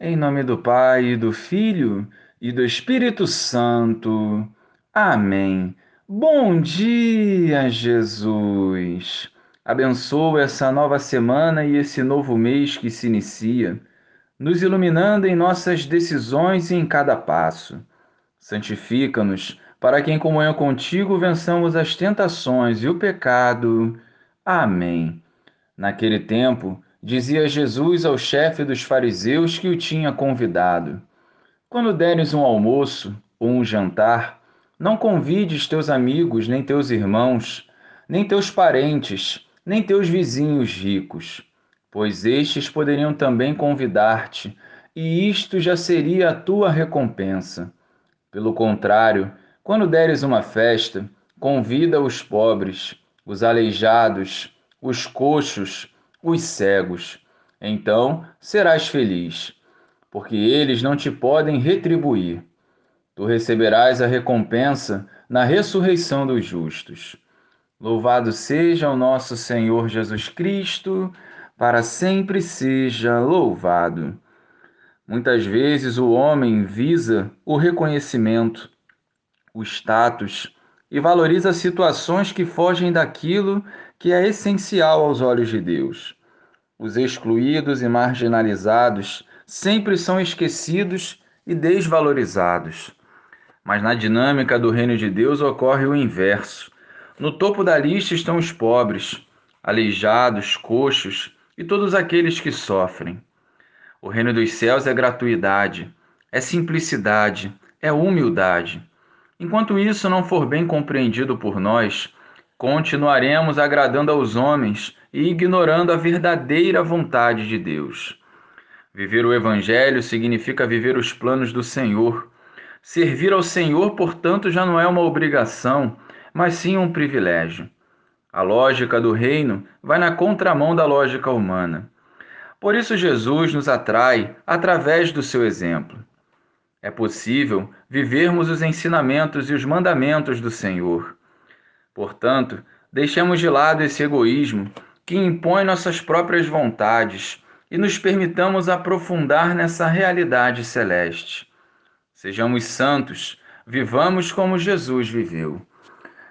Em nome do Pai, e do Filho e do Espírito Santo. Amém. Bom dia, Jesus. Abençoa essa nova semana e esse novo mês que se inicia, nos iluminando em nossas decisões e em cada passo. Santifica-nos para que em comunhão contigo vençamos as tentações e o pecado. Amém. Naquele tempo, dizia Jesus ao chefe dos fariseus que o tinha convidado: Quando deres um almoço ou um jantar, não convides teus amigos, nem teus irmãos, nem teus parentes, nem teus vizinhos ricos, pois estes poderiam também convidar-te, e isto já seria a tua recompensa. Pelo contrário, quando deres uma festa, convida os pobres, os aleijados, os coxos, os cegos. Então serás feliz, porque eles não te podem retribuir. Tu receberás a recompensa na ressurreição dos justos. Louvado seja o nosso Senhor Jesus Cristo, para sempre seja louvado. Muitas vezes o homem visa o reconhecimento, o status e valoriza situações que fogem daquilo que é essencial aos olhos de Deus. Os excluídos e marginalizados sempre são esquecidos e desvalorizados. Mas na dinâmica do reino de Deus ocorre o inverso. No topo da lista estão os pobres, aleijados, coxos e todos aqueles que sofrem. O reino dos céus é gratuidade, é simplicidade, é humildade. Enquanto isso não for bem compreendido por nós, continuaremos agradando aos homens e ignorando a verdadeira vontade de Deus. Viver o Evangelho significa viver os planos do Senhor. Servir ao Senhor, portanto, já não é uma obrigação, mas sim um privilégio. A lógica do reino vai na contramão da lógica humana. Por isso, Jesus nos atrai através do seu exemplo. É possível vivermos os ensinamentos e os mandamentos do Senhor. Portanto, deixemos de lado esse egoísmo que impõe nossas próprias vontades e nos permitamos aprofundar nessa realidade celeste. Sejamos santos, vivamos como Jesus viveu.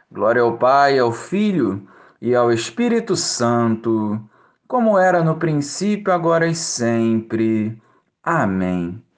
Glória ao Pai, ao Filho e ao Espírito Santo, como era no princípio, agora e sempre. Amém.